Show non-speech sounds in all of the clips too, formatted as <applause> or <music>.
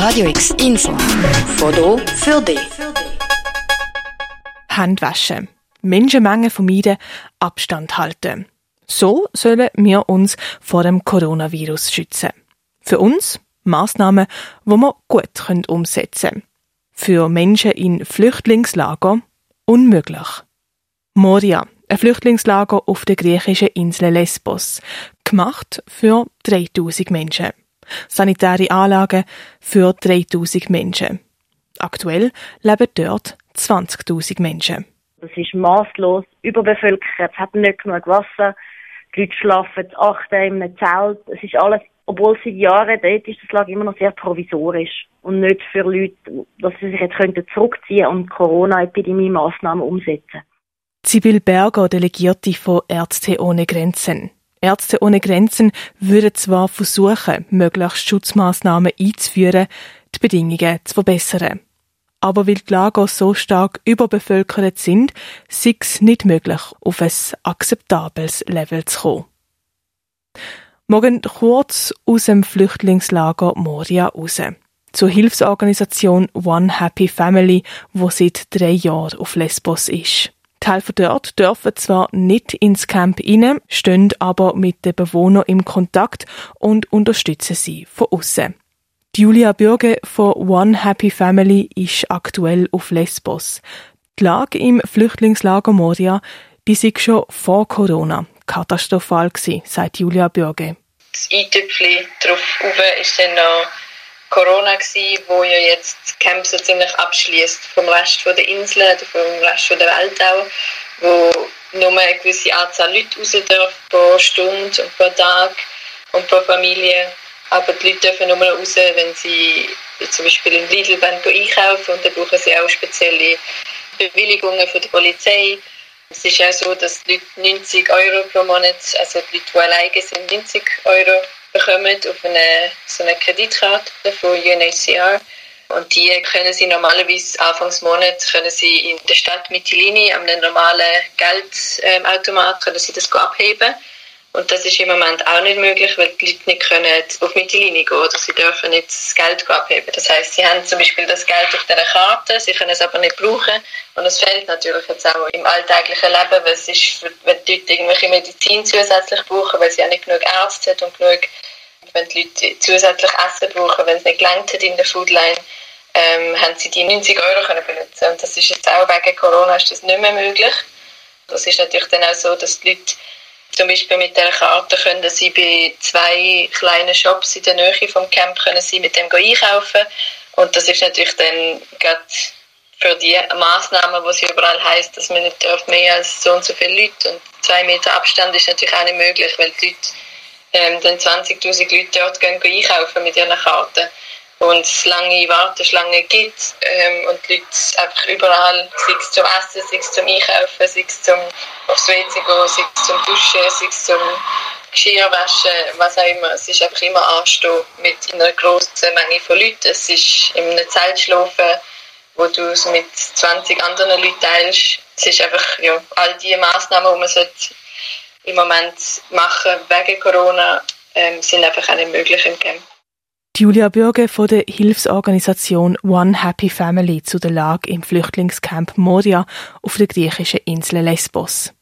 Radio X Info. Foto für dich. Handwaschen. Menschenmengen vermeiden, Abstand halten. So sollen wir uns vor dem Coronavirus schützen. Für uns Maßnahmen, die wir gut umsetzen können. Für Menschen in Flüchtlingslager unmöglich. Moria, ein Flüchtlingslager auf der griechischen Insel Lesbos, gemacht für 3000 Menschen. Sanitäre Anlagen für 3000 Menschen. Aktuell leben dort 20.000 Menschen. Das ist maßlos überbevölkert, es hat nicht genug Wasser, die Leute schlafen acht in einem Zelt. Es ist alles, obwohl seit Jahren dort ist das Lager immer noch sehr provisorisch und nicht für Leute, dass sie sich jetzt könnten zurückziehen und Corona-Epidemie-Maßnahmen umsetzen. Sibyl Berger, Delegierte von Ärzte ohne Grenzen. Ärzte ohne Grenzen würden zwar versuchen, möglichst Schutzmaßnahmen einzuführen, die Bedingungen zu verbessern. Aber weil die Lager so stark überbevölkert sind, ist es nicht möglich, auf ein akzeptables Level zu kommen. Morgen kurz aus dem Flüchtlingslager Moria raus. Zur Hilfsorganisation One Happy Family, wo seit drei Jahren auf Lesbos ist. Die Helfer dort dürfen zwar nicht ins Camp rein, stehen aber mit den Bewohnern im Kontakt und unterstützen sie von außen. Julia Bürge von One Happy Family ist aktuell auf Lesbos. Die Lage im Flüchtlingslager Moria, die sei schon vor Corona katastrophal gewesen, sagt Julia Bürge. Das Eintüpfchen drauf ist dann noch Corona gewesen, wo ja jetzt Camp so ziemlich abschließt vom Rest der Insel oder vom Rest der Welt auch, wo nur eine gewisse Anzahl Leute raus dürfen pro Stunde und pro Tag und pro Familie. Aber die Leute dürfen nur raus, wenn sie zum Beispiel in Lidl einkaufen und dann brauchen sie auch spezielle Bewilligungen von der Polizei. Es ist auch so, dass die Leute 90 Euro pro Monat, also die Leute, die alleine sind, 90 Euro bekommen auf eine, so eine Kreditkarte von UNHCR. Und die können sie normalerweise Anfangs Monat können sie in der Stadt Mytilini an einem normalen Geldautomat können sie das abheben. Und das ist im Moment auch nicht möglich, weil die Leute nicht können auf Mittellinie gehen oder sie dürfen nicht das Geld abheben. Das heißt, sie haben zum Beispiel das Geld auf dieser Karte, sie können es aber nicht brauchen und es fehlt natürlich jetzt auch im alltäglichen Leben, weil es ist, wenn die Leute irgendwelche Medizin zusätzlich brauchen, weil sie auch nicht genug Ärzte haben und genug, wenn die Leute zusätzlich Essen brauchen, wenn es nicht gelangt hat in der Foodline, ähm, haben sie die 90 Euro können benutzen und das ist jetzt auch wegen Corona ist das nicht mehr möglich. Das ist natürlich dann auch so, dass die Leute zum Beispiel mit der Karte können Sie bei zwei kleinen Shops in der Nähe vom Camp können Sie mit dem einkaufen. Und das ist natürlich dann gerade für die Maßnahmen, wo sie überall heißt, dass man nicht mehr als so und so viele Leute und zwei Meter Abstand ist natürlich auch nicht möglich, weil die Leute ähm, dann 20.000 Leute dort gehen einkaufen mit ihren Karten und es lange Warteschlangen gibt ähm, und die Leute einfach überall, sei es zum Essen, sei es zum Einkaufen, sei es zum aufs WC gehen, sei es zum Duschen, sei es zum Geschirrwaschen, was auch immer. Es ist einfach immer anstehen mit einer grossen Menge von Leuten. Es ist in einem Zelt schlafen, wo du es mit 20 anderen Leuten teilst. Es ist einfach, ja, all die Massnahmen, die man im Moment machen wegen Corona, ähm, sind einfach auch nicht möglich im Camp. Julia Bürge von der Hilfsorganisation One Happy Family zu der Lage im Flüchtlingscamp Moria auf der griechischen Insel Lesbos.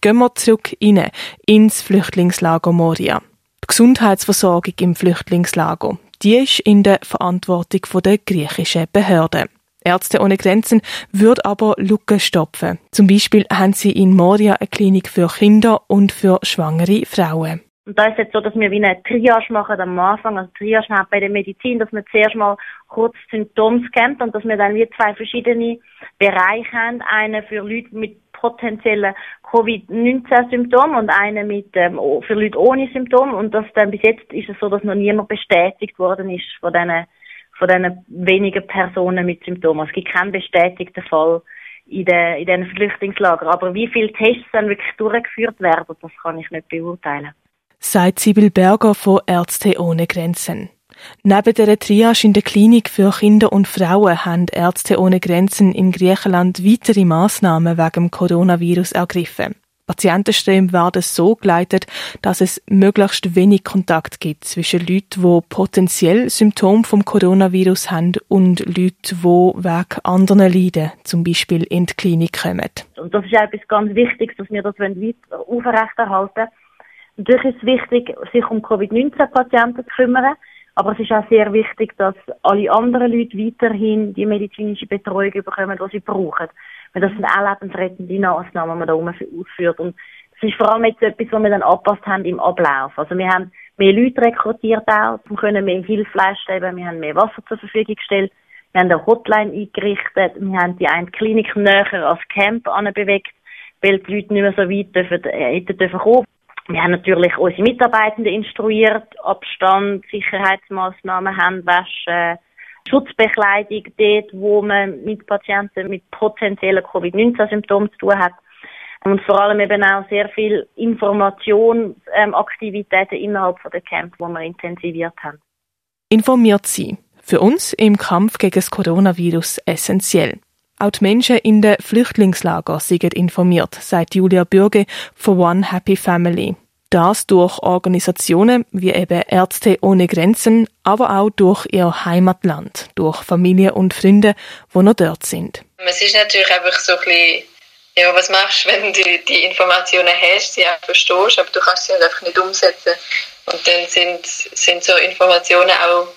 Gehen wir zurück rein, ins Flüchtlingslager Moria. Die Gesundheitsversorgung im Flüchtlingslager, die ist in der Verantwortung der griechischen Behörden. Ärzte ohne Grenzen würde aber Lücken stopfen. Zum Beispiel haben sie in Moria eine Klinik für Kinder und für schwangere Frauen. Und da ist jetzt so, dass wir wie eine Triage machen am Anfang. Also Triage hat bei der Medizin, dass man zuerst mal kurz Symptome scannt und dass wir dann wie zwei verschiedene Bereiche haben. Einen für Leute mit potenziellen Covid-19-Symptomen und einen mit, ähm, für Leute ohne Symptome. Und das dann bis jetzt ist es so, dass noch niemand bestätigt worden ist von diesen, von diesen wenigen Personen mit Symptomen. Es gibt keinen bestätigten Fall in den, in den Flüchtlingslagern. Aber wie viele Tests dann wirklich durchgeführt werden, das kann ich nicht beurteilen sagt Sibyl Berger von Ärzte ohne Grenzen. Neben der Triage in der Klinik für Kinder und Frauen haben Ärzte ohne Grenzen in Griechenland weitere Maßnahmen wegen Coronavirus ergriffen. Patientenströme werden so geleitet, dass es möglichst wenig Kontakt gibt zwischen Leuten, die potenziell Symptome vom Coronavirus haben und Leuten, die wegen anderen leiden, zum Beispiel in die Klinik kommen. Und das ist etwas ganz Wichtiges, dass wir das weiter aufrechterhalten Natürlich ist es wichtig, sich um Covid-19-Patienten zu kümmern, aber es ist auch sehr wichtig, dass alle anderen Leute weiterhin die medizinische Betreuung bekommen, die sie brauchen. Weil das sind auch lebensrettende Massnahmen, die man da ausführt. Und das ist vor allem jetzt etwas, was wir dann angepasst haben im Ablauf. Also wir haben mehr Leute rekrutiert auch, wir können mehr Hilfe leisten, wir haben mehr Wasser zur Verfügung gestellt, wir haben eine Hotline eingerichtet, wir haben die eine Klinik näher als Camp anbewegt, weil die Leute nicht mehr so weit dürfen, äh, hätten dürfen kommen. Wir haben natürlich unsere Mitarbeitenden instruiert, Abstand, Sicherheitsmaßnahmen, Handwaschen, Schutzbekleidung dort, wo man mit Patienten mit potenziellen Covid-19-Symptomen zu tun hat. Und vor allem eben auch sehr viel Informationsaktivitäten ähm, innerhalb von der Camp, wo wir intensiviert haben. Informiert Sie. Für uns im Kampf gegen das Coronavirus essentiell. Auch die Menschen in den Flüchtlingslagern sind informiert, sagt Julia Bürge von One Happy Family. Das durch Organisationen wie eben Ärzte ohne Grenzen, aber auch durch ihr Heimatland, durch Familie und Freunde, die noch dort sind. Es ist natürlich einfach so ein bisschen, ja, was machst du, <laughs> wenn du die Informationen hast, sie auch verstehst, aber du kannst sie halt einfach nicht umsetzen. Und dann sind, sind so Informationen auch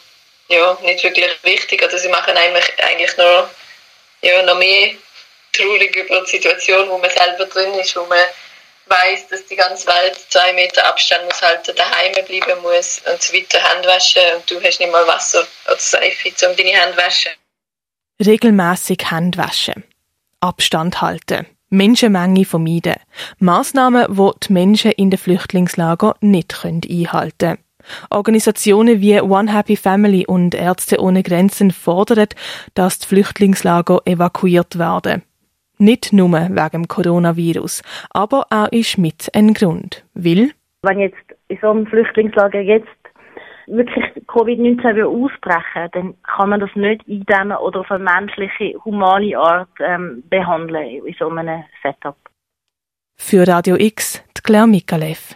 ja, nicht wirklich wichtig oder sie machen eigentlich, eigentlich nur ja, noch mehr traurig über die Situation, wo man selber drin ist, wo man weiß, dass die ganze Welt zwei Meter Abstand muss halten, daheim bleiben muss und so weiter Hände waschen und du hast nicht mal Wasser oder Seife, um deine Hände zu waschen. Regelmäßig Hände waschen. Abstand halten. Menschenmenge vermeiden. Massnahmen, die die Menschen in den Flüchtlingslagern nicht einhalten können. Organisationen wie One Happy Family und Ärzte ohne Grenzen fordern, dass die Flüchtlingslager evakuiert werden. Nicht nur wegen dem Coronavirus, aber auch ist mit ein Grund. Weil Wenn jetzt in so einem Flüchtlingslager jetzt wirklich Covid-19 ausbrechen dann kann man das nicht eindämmen oder auf eine menschliche, humane Art ähm, behandeln in so einem Setup. Für Radio X, die Claire Mikalev.